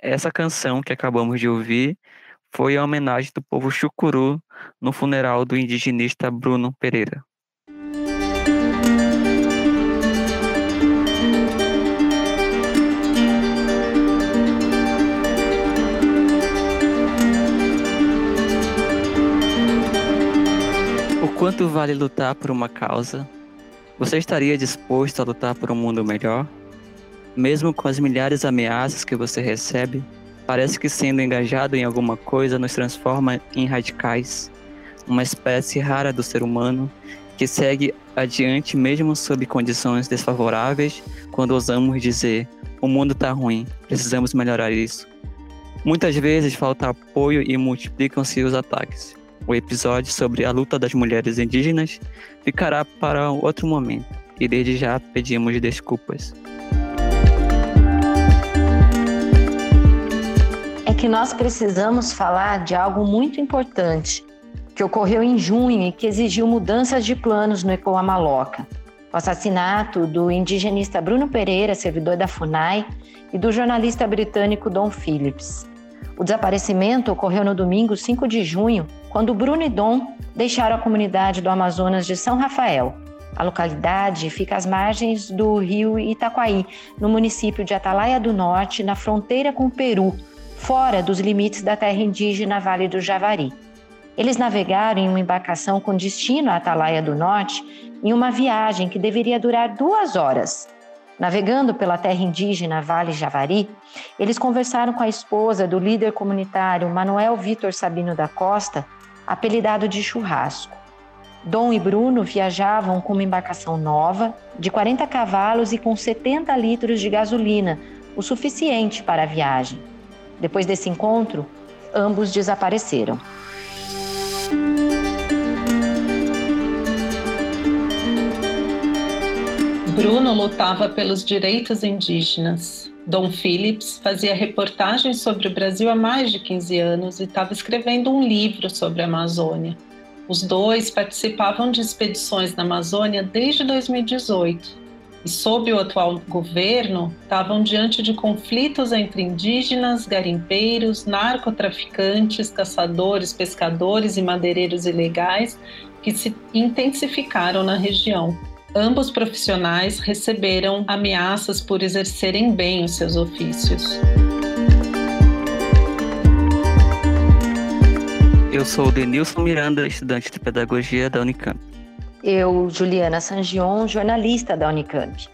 Essa canção que acabamos de ouvir foi a homenagem do povo chucuru no funeral do indigenista Bruno Pereira. O quanto vale lutar por uma causa? Você estaria disposto a lutar por um mundo melhor? Mesmo com as milhares de ameaças que você recebe, parece que sendo engajado em alguma coisa nos transforma em radicais, uma espécie rara do ser humano que segue adiante mesmo sob condições desfavoráveis, quando ousamos dizer: o mundo está ruim, precisamos melhorar isso. Muitas vezes falta apoio e multiplicam-se os ataques. O episódio sobre a luta das mulheres indígenas ficará para outro momento, e desde já pedimos desculpas. Que nós precisamos falar de algo muito importante que ocorreu em junho e que exigiu mudanças de planos no Ecoa Maloca. O assassinato do indigenista Bruno Pereira, servidor da FUNAI, e do jornalista britânico Don Phillips. O desaparecimento ocorreu no domingo 5 de junho, quando Bruno e Dom deixaram a comunidade do Amazonas de São Rafael. A localidade fica às margens do rio Itaquaí, no município de Atalaia do Norte, na fronteira com o Peru, fora dos limites da terra indígena Vale do Javari. Eles navegaram em uma embarcação com destino à Atalaia do Norte em uma viagem que deveria durar duas horas. Navegando pela terra indígena Vale Javari, eles conversaram com a esposa do líder comunitário Manuel Vitor Sabino da Costa, apelidado de Churrasco. Dom e Bruno viajavam com uma embarcação nova, de 40 cavalos e com 70 litros de gasolina, o suficiente para a viagem. Depois desse encontro, ambos desapareceram. Bruno lutava pelos direitos indígenas. Dom Phillips fazia reportagens sobre o Brasil há mais de 15 anos e estava escrevendo um livro sobre a Amazônia. Os dois participavam de expedições na Amazônia desde 2018 e sob o atual governo estavam diante de conflitos entre indígenas, garimpeiros, narcotraficantes, caçadores, pescadores e madeireiros ilegais que se intensificaram na região. Ambos profissionais receberam ameaças por exercerem bem os seus ofícios. Eu sou Denilson Miranda, estudante de pedagogia da Unicamp. Eu, Juliana Sangion, jornalista da Unicamp.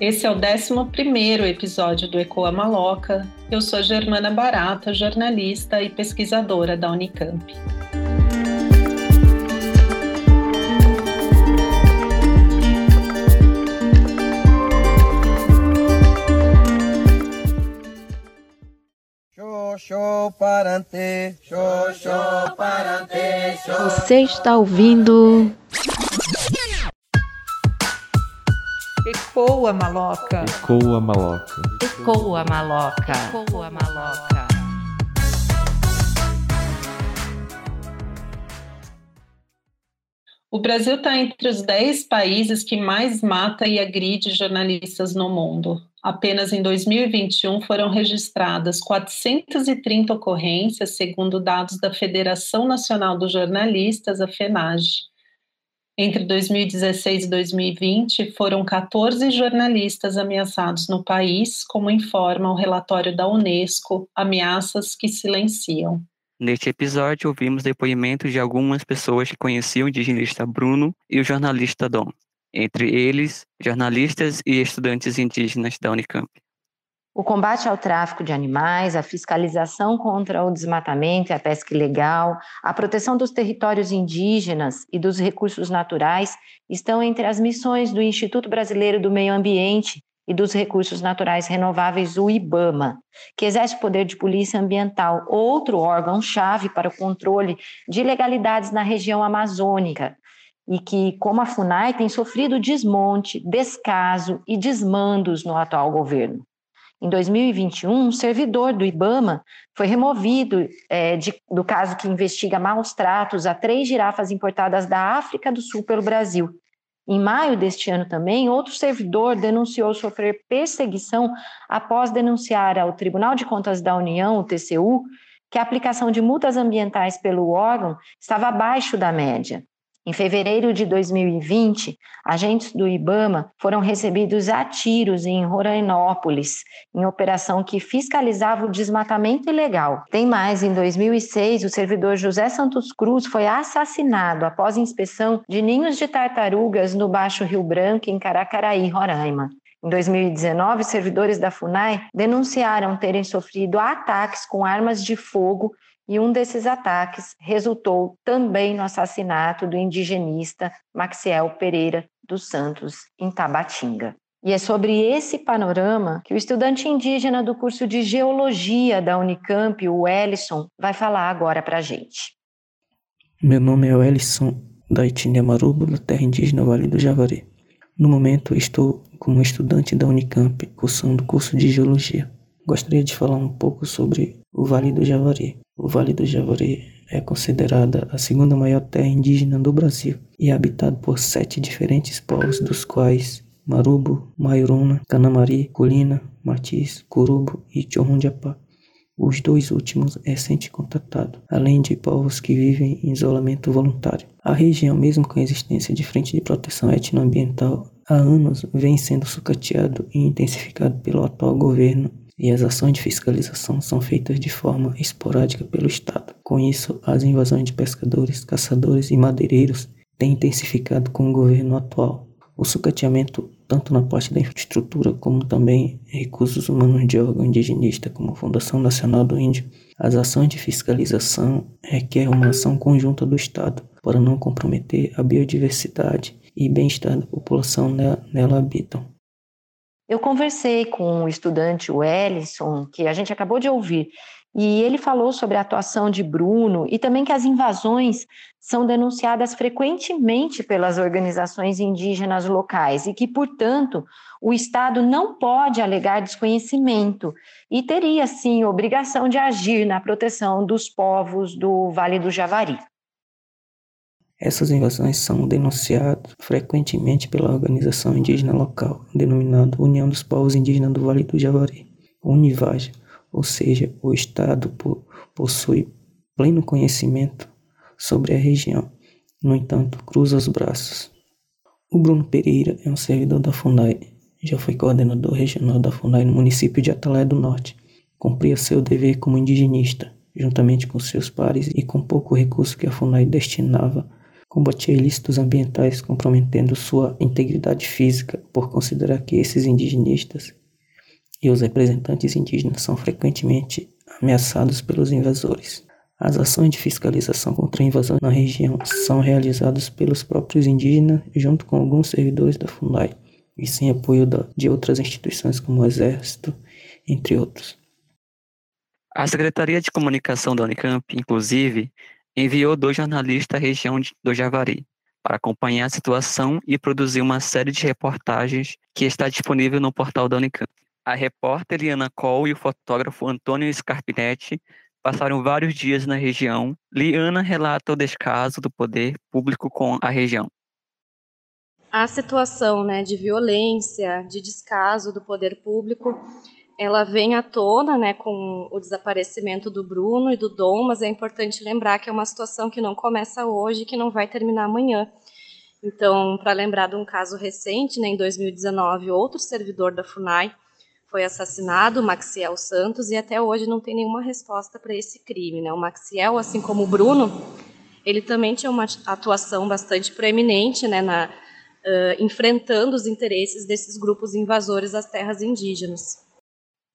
Esse é o 11 episódio do Ecoa Maloca. Eu sou Germana Barata, jornalista e pesquisadora da Unicamp. Você está ouvindo Ecoa maloca. Ecoa maloca. Ecoa maloca. Ecoa maloca. O Brasil está entre os 10 países que mais mata e agride jornalistas no mundo. Apenas em 2021 foram registradas 430 ocorrências, segundo dados da Federação Nacional dos Jornalistas, a FENAGE. Entre 2016 e 2020, foram 14 jornalistas ameaçados no país, como informa o relatório da Unesco, Ameaças que Silenciam. Neste episódio, ouvimos depoimentos de algumas pessoas que conheciam o indigenista Bruno e o jornalista Dom, entre eles, jornalistas e estudantes indígenas da Unicamp. O combate ao tráfico de animais, a fiscalização contra o desmatamento e a pesca ilegal, a proteção dos territórios indígenas e dos recursos naturais estão entre as missões do Instituto Brasileiro do Meio Ambiente e dos Recursos Naturais Renováveis, o IBAMA, que exerce o poder de polícia ambiental, outro órgão-chave para o controle de ilegalidades na região amazônica, e que, como a FUNAI, tem sofrido desmonte, descaso e desmandos no atual governo. Em 2021, um servidor do IBAMA foi removido é, de, do caso que investiga maus tratos a três girafas importadas da África do Sul pelo Brasil em maio deste ano também, outro servidor denunciou sofrer perseguição após denunciar ao Tribunal de Contas da União, o TCU, que a aplicação de multas ambientais pelo órgão estava abaixo da média. Em fevereiro de 2020, agentes do IBAMA foram recebidos a tiros em Rorainópolis, em operação que fiscalizava o desmatamento ilegal. Tem mais, em 2006, o servidor José Santos Cruz foi assassinado após inspeção de ninhos de tartarugas no Baixo Rio Branco, em Caracaraí, Roraima. Em 2019, servidores da FUNAI denunciaram terem sofrido ataques com armas de fogo e um desses ataques resultou também no assassinato do indigenista Maxiel Pereira dos Santos, em Tabatinga. E é sobre esse panorama que o estudante indígena do curso de Geologia da Unicamp, o Ellison, vai falar agora para a gente. Meu nome é Ellison, da etnia Marubo, da terra indígena Vale do Javari. No momento, estou como estudante da Unicamp, cursando o curso de Geologia. Gostaria de falar um pouco sobre o Vale do Javari. O Vale do Javari é considerada a segunda maior terra indígena do Brasil e é habitado por sete diferentes povos, dos quais Marubo, Maioruna, Canamari, Colina, Matiz, Curubo e Chorrondiapá. Os dois últimos recente contatado, além de povos que vivem em isolamento voluntário. A região, mesmo com a existência de frente de proteção etnoambiental, há anos vem sendo sucateado e intensificado pelo atual governo e as ações de fiscalização são feitas de forma esporádica pelo Estado. Com isso, as invasões de pescadores, caçadores e madeireiros têm intensificado com o governo atual. O sucateamento, tanto na parte da infraestrutura como também recursos humanos de órgão indigenista, como a Fundação Nacional do Índio, as ações de fiscalização requerem uma ação conjunta do Estado para não comprometer a biodiversidade e bem-estar da população nela habitam. Eu conversei com o estudante Wellison, que a gente acabou de ouvir, e ele falou sobre a atuação de Bruno e também que as invasões são denunciadas frequentemente pelas organizações indígenas locais e que, portanto, o Estado não pode alegar desconhecimento e teria, sim, obrigação de agir na proteção dos povos do Vale do Javari. Essas invasões são denunciadas frequentemente pela organização indígena local, denominada União dos Povos Indígenas do Vale do Javari, Univaja, ou seja, o Estado possui pleno conhecimento sobre a região, no entanto, cruza os braços. O Bruno Pereira é um servidor da FUNAI, já foi coordenador regional da FUNAI no município de Atalaia do Norte, cumpria seu dever como indigenista, juntamente com seus pares e com pouco recurso que a FUNAI destinava combatia ilícitos ambientais comprometendo sua integridade física por considerar que esses indigenistas e os representantes indígenas são frequentemente ameaçados pelos invasores. As ações de fiscalização contra a invasão na região são realizadas pelos próprios indígenas junto com alguns servidores da FUNAI e sem apoio de outras instituições como o Exército, entre outros. A Secretaria de Comunicação da Unicamp, inclusive, enviou dois jornalistas à região do Javari para acompanhar a situação e produzir uma série de reportagens que está disponível no portal da Unicamp. A repórter Liana Cole e o fotógrafo Antônio Scarpinetti passaram vários dias na região. Liana relata o descaso do poder público com a região. A situação né, de violência, de descaso do poder público ela vem à tona, né, com o desaparecimento do Bruno e do Dom, mas é importante lembrar que é uma situação que não começa hoje, que não vai terminar amanhã. Então, para lembrar de um caso recente, né, em 2019, outro servidor da FUNAI foi assassinado, Maxiel Santos, e até hoje não tem nenhuma resposta para esse crime. Né? O Maxiel, assim como o Bruno, ele também tinha uma atuação bastante proeminente né, na, uh, enfrentando os interesses desses grupos invasores às terras indígenas.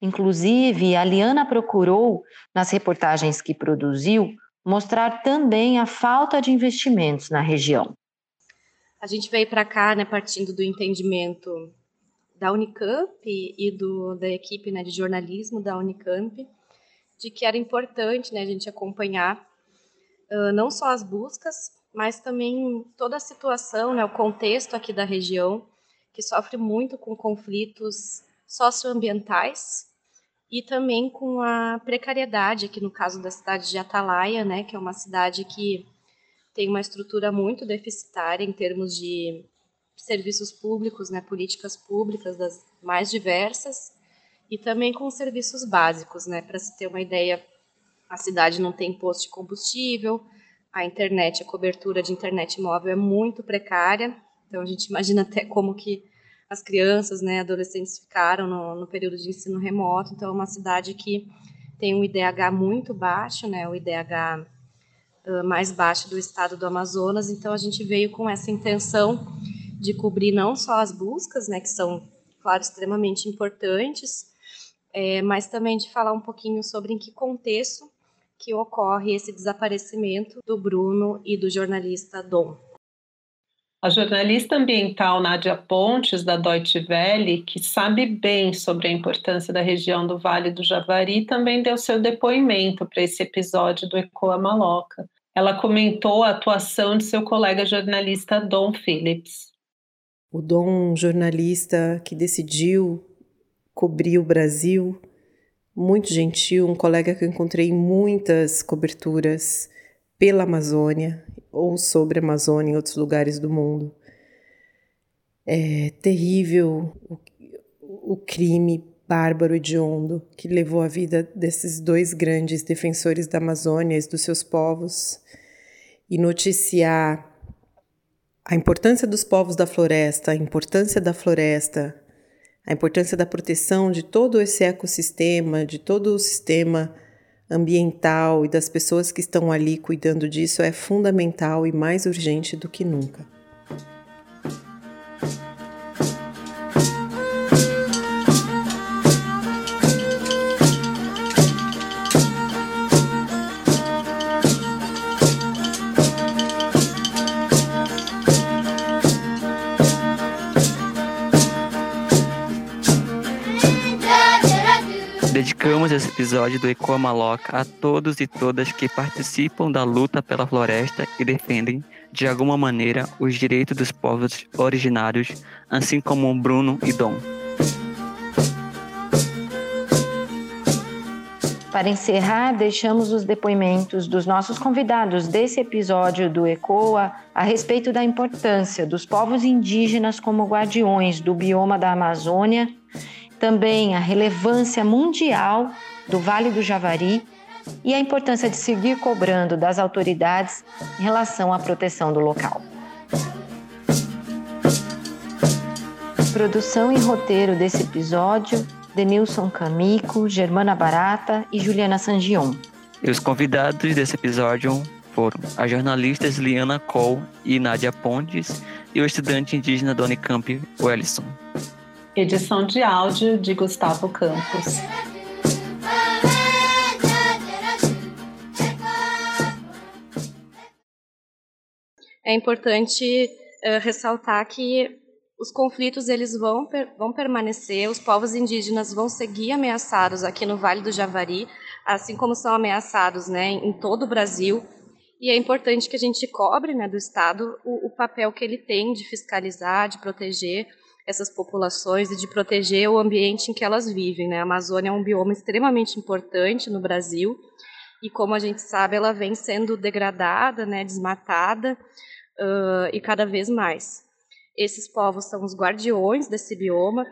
Inclusive, a Liana procurou, nas reportagens que produziu, mostrar também a falta de investimentos na região. A gente veio para cá, né, partindo do entendimento da Unicamp e do, da equipe né, de jornalismo da Unicamp, de que era importante né, a gente acompanhar uh, não só as buscas, mas também toda a situação, né, o contexto aqui da região, que sofre muito com conflitos socioambientais e também com a precariedade, aqui no caso da cidade de Atalaia, né, que é uma cidade que tem uma estrutura muito deficitária em termos de serviços públicos, né, políticas públicas das mais diversas, e também com serviços básicos, né, para se ter uma ideia, a cidade não tem posto de combustível, a internet, a cobertura de internet móvel é muito precária, então a gente imagina até como que as crianças, né, adolescentes ficaram no, no período de ensino remoto, então é uma cidade que tem um IDH muito baixo, né, o IDH mais baixo do estado do Amazonas, então a gente veio com essa intenção de cobrir não só as buscas, né, que são, claro, extremamente importantes, é, mas também de falar um pouquinho sobre em que contexto que ocorre esse desaparecimento do Bruno e do jornalista Dom. A jornalista ambiental Nádia Pontes, da Deutsche Welle, que sabe bem sobre a importância da região do Vale do Javari, também deu seu depoimento para esse episódio do Ecoa Maloca. Ela comentou a atuação de seu colega jornalista Dom Phillips. O Dom, jornalista que decidiu cobrir o Brasil, muito gentil, um colega que eu encontrei em muitas coberturas pela Amazônia ou sobre a Amazônia em outros lugares do mundo. É terrível o, o crime bárbaro hediondo que levou a vida desses dois grandes defensores da Amazônia e dos seus povos e noticiar a importância dos povos da floresta, a importância da floresta a importância da proteção de todo esse ecossistema, de todo o sistema ambiental e das pessoas que estão ali cuidando disso é fundamental e mais urgente do que nunca. Dedicamos esse episódio do Ecoa Maloca a todos e todas que participam da luta pela floresta e defendem, de alguma maneira, os direitos dos povos originários, assim como Bruno e Dom. Para encerrar, deixamos os depoimentos dos nossos convidados desse episódio do ECOA a respeito da importância dos povos indígenas como guardiões do bioma da Amazônia também a relevância mundial do Vale do Javari e a importância de seguir cobrando das autoridades em relação à proteção do local. Produção e roteiro desse episódio: Denilson Camico, Germana Barata e Juliana Sangion. E os convidados desse episódio foram a jornalistas Liana Cole e Nádia Pontes e o estudante indígena da Unicamp, Wellison. Edição de áudio de Gustavo Campos. É importante uh, ressaltar que os conflitos eles vão, per vão permanecer, os povos indígenas vão seguir ameaçados aqui no Vale do Javari, assim como são ameaçados né, em todo o Brasil. E é importante que a gente cobre né, do Estado o, o papel que ele tem de fiscalizar, de proteger essas populações e de proteger o ambiente em que elas vivem. Né? A Amazônia é um bioma extremamente importante no Brasil e, como a gente sabe, ela vem sendo degradada, né, desmatada uh, e cada vez mais. Esses povos são os guardiões desse bioma,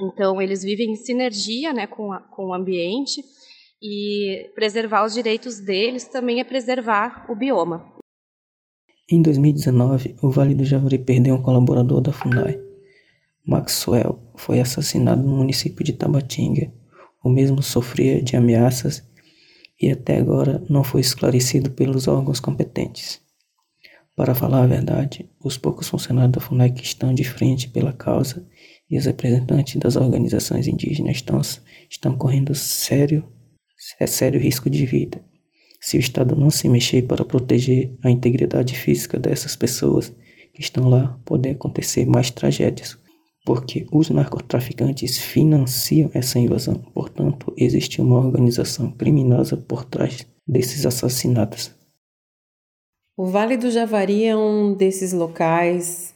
então eles vivem em sinergia né, com, a, com o ambiente e preservar os direitos deles também é preservar o bioma. Em 2019, o Vale do Javari perdeu um colaborador da FUNAI. Maxwell foi assassinado no município de Tabatinga. O mesmo sofria de ameaças e até agora não foi esclarecido pelos órgãos competentes. Para falar a verdade, os poucos funcionários da FUNEC estão de frente pela causa e os representantes das organizações indígenas estão, estão correndo sério, é sério risco de vida. Se o Estado não se mexer para proteger a integridade física dessas pessoas que estão lá, podem acontecer mais tragédias porque os narcotraficantes financiam essa invasão. Portanto, existe uma organização criminosa por trás desses assassinatos. O Vale do Javari é um desses locais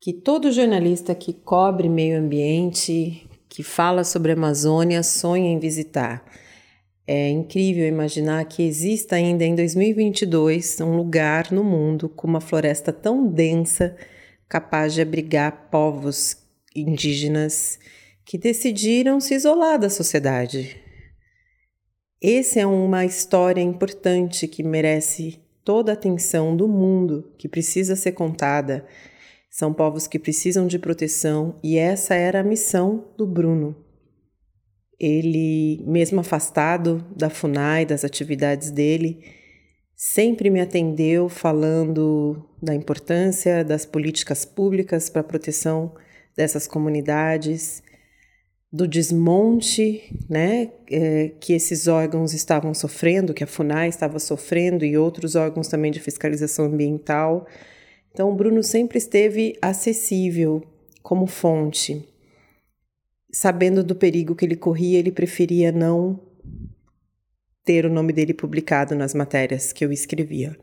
que todo jornalista que cobre meio ambiente, que fala sobre a Amazônia, sonha em visitar. É incrível imaginar que exista ainda em 2022 um lugar no mundo com uma floresta tão densa capaz de abrigar povos indígenas que decidiram se isolar da sociedade. Essa é uma história importante que merece toda a atenção do mundo, que precisa ser contada. São povos que precisam de proteção e essa era a missão do Bruno. Ele, mesmo afastado da FUNAI, das atividades dele, sempre me atendeu falando da importância das políticas públicas para a proteção dessas comunidades, do desmonte né, é, que esses órgãos estavam sofrendo, que a FUNAI estava sofrendo e outros órgãos também de fiscalização ambiental. Então, o Bruno sempre esteve acessível como fonte sabendo do perigo que ele corria, ele preferia não ter o nome dele publicado nas matérias que eu escrevia.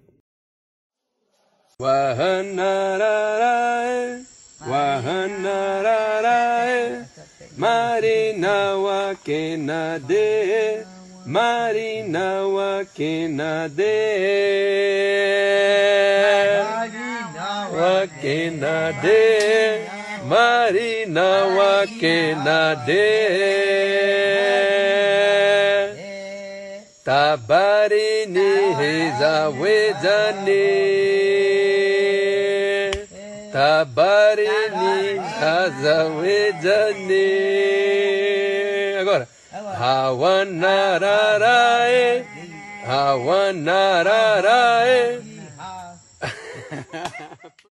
Marina wakena de Marina wakena de habari ni hazawezane habari ni hazawezane agora hawanararae hawanararae